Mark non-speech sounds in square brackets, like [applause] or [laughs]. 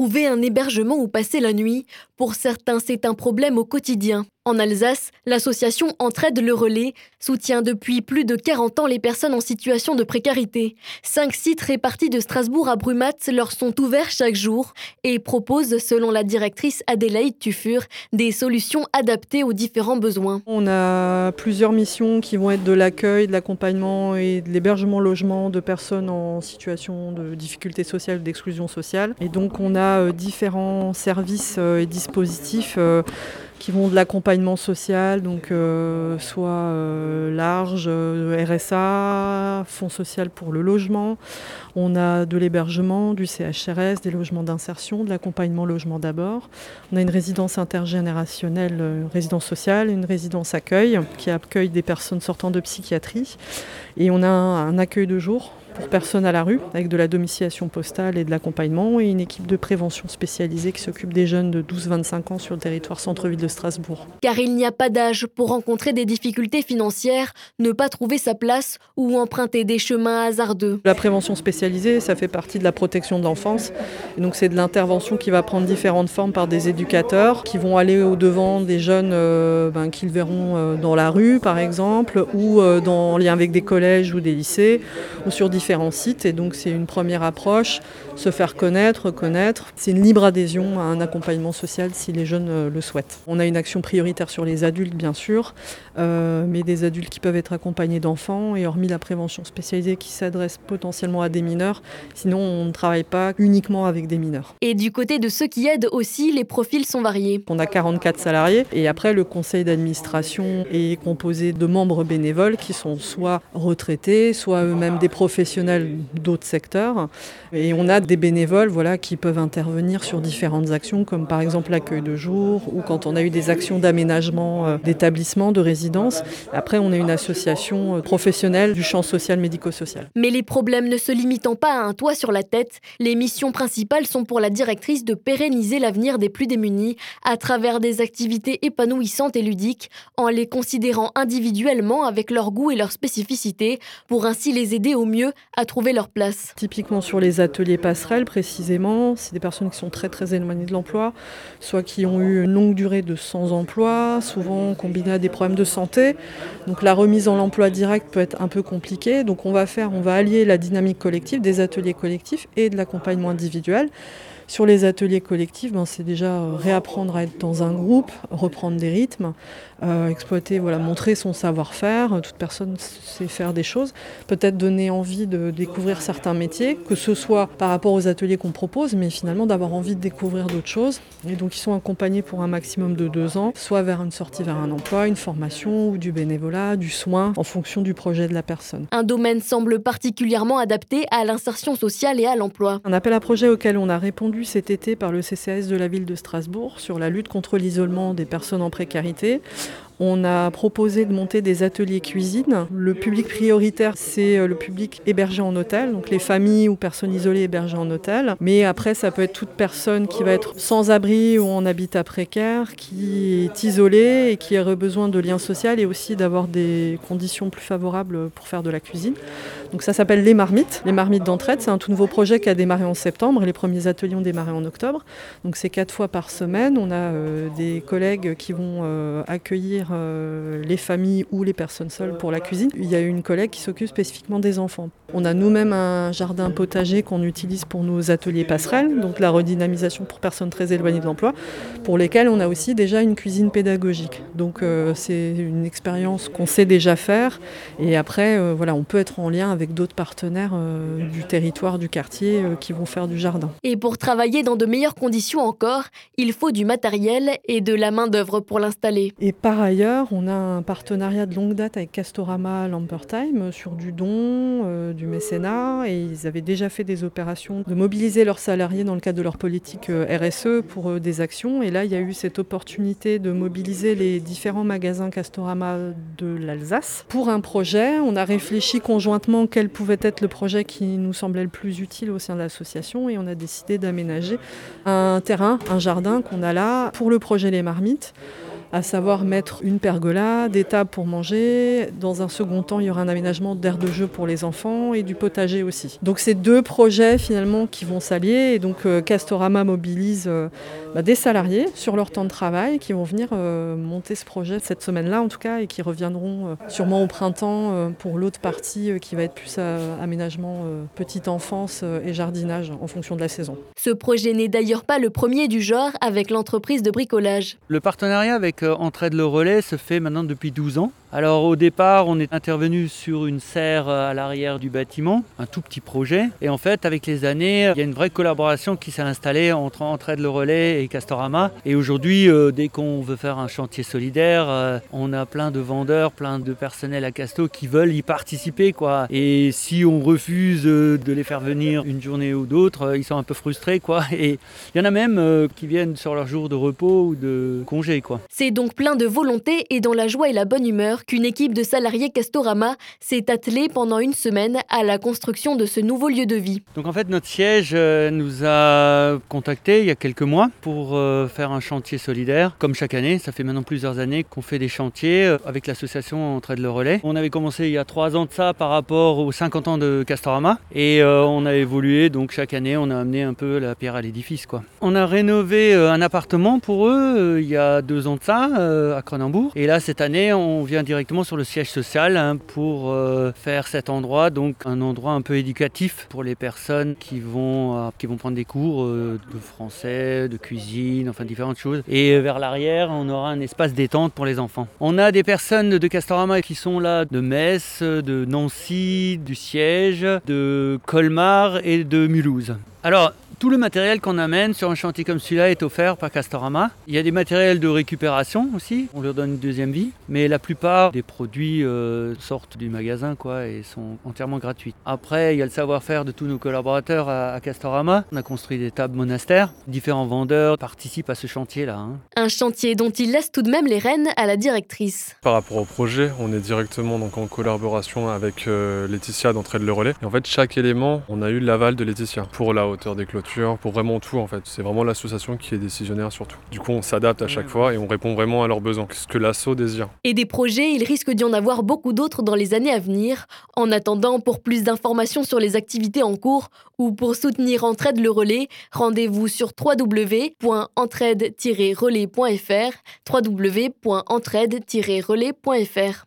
trouver un hébergement où passer la nuit. Pour certains, c'est un problème au quotidien. En Alsace, l'association Entraide le Relais soutient depuis plus de 40 ans les personnes en situation de précarité. Cinq sites répartis de Strasbourg à Brumat leur sont ouverts chaque jour et proposent, selon la directrice Adélaïde Tufur, des solutions adaptées aux différents besoins. On a plusieurs missions qui vont être de l'accueil, de l'accompagnement et de l'hébergement-logement de personnes en situation de difficulté sociale d'exclusion sociale. Et donc on a euh, différents services euh, et dispositifs euh, qui vont de l'accompagnement social, donc euh, soit euh, large, euh, RSA, Fonds social pour le logement. On a de l'hébergement, du CHRS, des logements d'insertion, de l'accompagnement logement d'abord. On a une résidence intergénérationnelle, euh, résidence sociale, une résidence accueil qui accueille des personnes sortant de psychiatrie. Et on a un accueil de jour pour personnes à la rue, avec de la domiciliation postale et de l'accompagnement, et une équipe de prévention spécialisée qui s'occupe des jeunes de 12-25 ans sur le territoire centre-ville de Strasbourg. Car il n'y a pas d'âge pour rencontrer des difficultés financières, ne pas trouver sa place ou emprunter des chemins hasardeux. La prévention spécialisée, ça fait partie de la protection de l'enfance. Donc c'est de l'intervention qui va prendre différentes formes par des éducateurs qui vont aller au-devant des jeunes euh, ben, qu'ils verront euh, dans la rue, par exemple, ou euh, dans, en lien avec des collèges ou des lycées, ou sur différents sites. Et donc c'est une première approche, se faire connaître, reconnaître. C'est une libre adhésion à un accompagnement social si les jeunes euh, le souhaitent. On a une action prioritaire sur les adultes, bien sûr, euh, mais des adultes qui peuvent être accompagnés d'enfants, et hormis la prévention spécialisée qui s'adresse potentiellement à des mineurs, sinon on ne travaille pas uniquement avec des mineurs. Et du côté de ceux qui aident aussi, les profils sont variés. On a 44 salariés, et après le conseil d'administration est composé de membres bénévoles qui sont soit retraités, soit eux-mêmes des professionnels d'autres secteurs. Et on a des bénévoles voilà, qui peuvent intervenir sur différentes actions, comme par exemple l'accueil de jour, ou quand on a eu des actions d'aménagement euh, d'établissements, de résidences. Après, on est une association euh, professionnelle du champ social médico-social. Mais les problèmes ne se limitant pas à un toit sur la tête, les missions principales sont pour la directrice de pérenniser l'avenir des plus démunis à travers des activités épanouissantes et ludiques, en les considérant individuellement avec leurs goûts et leurs spécificités, pour ainsi les aider au mieux à trouver leur place. Typiquement sur les ateliers passerelles, précisément, c'est des personnes qui sont très très éloignées de l'emploi, soit qui ont eu une longue durée de sans emploi, souvent combinées à des problèmes de santé. Donc la remise en emploi direct peut être un peu compliquée. Donc on va faire, on va allier la dynamique collective, des ateliers collectifs et de l'accompagnement individuel. Sur les ateliers collectifs, ben, c'est déjà euh, réapprendre à être dans un groupe, reprendre des rythmes, euh, exploiter, voilà, montrer son savoir-faire. Toute personne sait faire des choses. Peut-être donner envie de découvrir certains métiers, que ce soit par rapport aux ateliers qu'on propose, mais finalement d'avoir envie de découvrir d'autres choses. Et donc ils sont accompagnés pour un maximum de deux ans, soit vers une sortie vers un emploi, une formation ou du bénévolat, du soin, en fonction du projet de la personne. Un domaine semble particulièrement adapté à l'insertion sociale et à l'emploi. Un appel à projet auquel on a répondu cet été par le CCAS de la ville de Strasbourg sur la lutte contre l'isolement des personnes en précarité. On a proposé de monter des ateliers cuisine. Le public prioritaire, c'est euh, le public hébergé en hôtel, donc les familles ou personnes isolées hébergées en hôtel. Mais après, ça peut être toute personne qui va être sans abri ou en habitat précaire, qui est isolée et qui aurait besoin de liens sociaux et aussi d'avoir des conditions plus favorables pour faire de la cuisine. Donc ça s'appelle Les Marmites. Les Marmites d'entraide, c'est un tout nouveau projet qui a démarré en septembre. Les premiers ateliers ont démarré en octobre. Donc c'est quatre fois par semaine. On a euh, des collègues qui vont euh, accueillir euh, les familles ou les personnes seules pour la cuisine. Il y a une collègue qui s'occupe spécifiquement des enfants. On a nous-mêmes un jardin potager qu'on utilise pour nos ateliers passerelles, donc la redynamisation pour personnes très éloignées de l'emploi, pour lesquelles on a aussi déjà une cuisine pédagogique. Donc euh, c'est une expérience qu'on sait déjà faire et après euh, voilà, on peut être en lien avec d'autres partenaires du territoire, du quartier qui vont faire du jardin. Et pour travailler dans de meilleures conditions encore, il faut du matériel et de la main-d'œuvre pour l'installer. Et par ailleurs, on a un partenariat de longue date avec Castorama Lampertheim sur du don, euh, du mécénat, et ils avaient déjà fait des opérations de mobiliser leurs salariés dans le cadre de leur politique euh, RSE pour euh, des actions. Et là, il y a eu cette opportunité de mobiliser les différents magasins Castorama de l'Alsace pour un projet. On a réfléchi conjointement quel pouvait être le projet qui nous semblait le plus utile au sein de l'association, et on a décidé d'aménager un terrain, un jardin qu'on a là pour le projet Les Marmites à savoir mettre une pergola, des tables pour manger. Dans un second temps, il y aura un aménagement d'aire de jeu pour les enfants et du potager aussi. Donc c'est deux projets finalement qui vont s'allier et donc euh, Castorama mobilise euh, bah, des salariés sur leur temps de travail qui vont venir euh, monter ce projet cette semaine-là en tout cas et qui reviendront sûrement au printemps pour l'autre partie qui va être plus aménagement petite enfance et jardinage en fonction de la saison. Ce projet n'est d'ailleurs pas le premier du genre avec l'entreprise de bricolage. Le partenariat avec Entraide le Relais se fait maintenant depuis 12 ans. Alors au départ, on est intervenu sur une serre à l'arrière du bâtiment, un tout petit projet. Et en fait, avec les années, il y a une vraie collaboration qui s'est installée entre Entraide le Relais et Castorama. Et aujourd'hui, euh, dès qu'on veut faire un chantier solidaire, euh, on a plein de vendeurs, plein de personnel à Casto qui veulent y participer. Quoi. Et si on refuse euh, de les faire venir une journée ou d'autre, ils sont un peu frustrés. Quoi. [laughs] Et il y en a même qui viennent sur leur jour de repos ou de congé. C'est donc plein de volonté et dans la joie et la bonne humeur qu'une équipe de salariés Castorama s'est attelée pendant une semaine à la construction de ce nouveau lieu de vie. Donc en fait notre siège euh, nous a contactés il y a quelques mois pour euh, faire un chantier solidaire. Comme chaque année, ça fait maintenant plusieurs années qu'on fait des chantiers euh, avec l'association Entraide le Relais. On avait commencé il y a trois ans de ça par rapport aux 50 ans de Castorama et on a évolué donc chaque année on a amené un peu la pierre à l'édifice. quoi. On a rénové un appartement pour eux il y a deux ans de ça à Cronenbourg et là cette année on vient directement sur le siège social hein, pour euh, faire cet endroit, donc un endroit un peu éducatif pour les personnes qui vont, euh, qui vont prendre des cours euh, de français, de cuisine, enfin différentes choses. Et vers l'arrière, on aura un espace détente pour les enfants. On a des personnes de Castorama qui sont là de Metz, de Nancy, du siège, de Colmar et de Mulhouse. Alors, tout le matériel qu'on amène sur un chantier comme celui-là est offert par Castorama. Il y a des matériels de récupération aussi, on leur donne une deuxième vie, mais la plupart des produits euh, sortent du magasin quoi, et sont entièrement gratuits. Après, il y a le savoir-faire de tous nos collaborateurs à, Castorama. On a construit des tables monastères. Différents vendeurs participent à ce chantier-là. Hein. Un chantier dont il laisse tout de même les rênes à la directrice. Par rapport au projet, on est directement donc, en collaboration avec euh, Laetitia d'Entraide le Relais. Et en fait, chaque élément, on a eu l'aval de Laetitia pour la hauteur des clôtures pour vraiment tout en fait. C'est vraiment l'association qui est décisionnaire surtout. Du coup, on s'adapte à chaque fois et on répond vraiment à leurs besoins, ce que l'asso désire. Et des projets, il risque d'y en avoir beaucoup d'autres dans les années à venir. En attendant, pour plus d'informations sur les activités en cours ou pour soutenir Entraide le relais, rendez-vous sur www.entraide-relais.fr www.entraide-relais.fr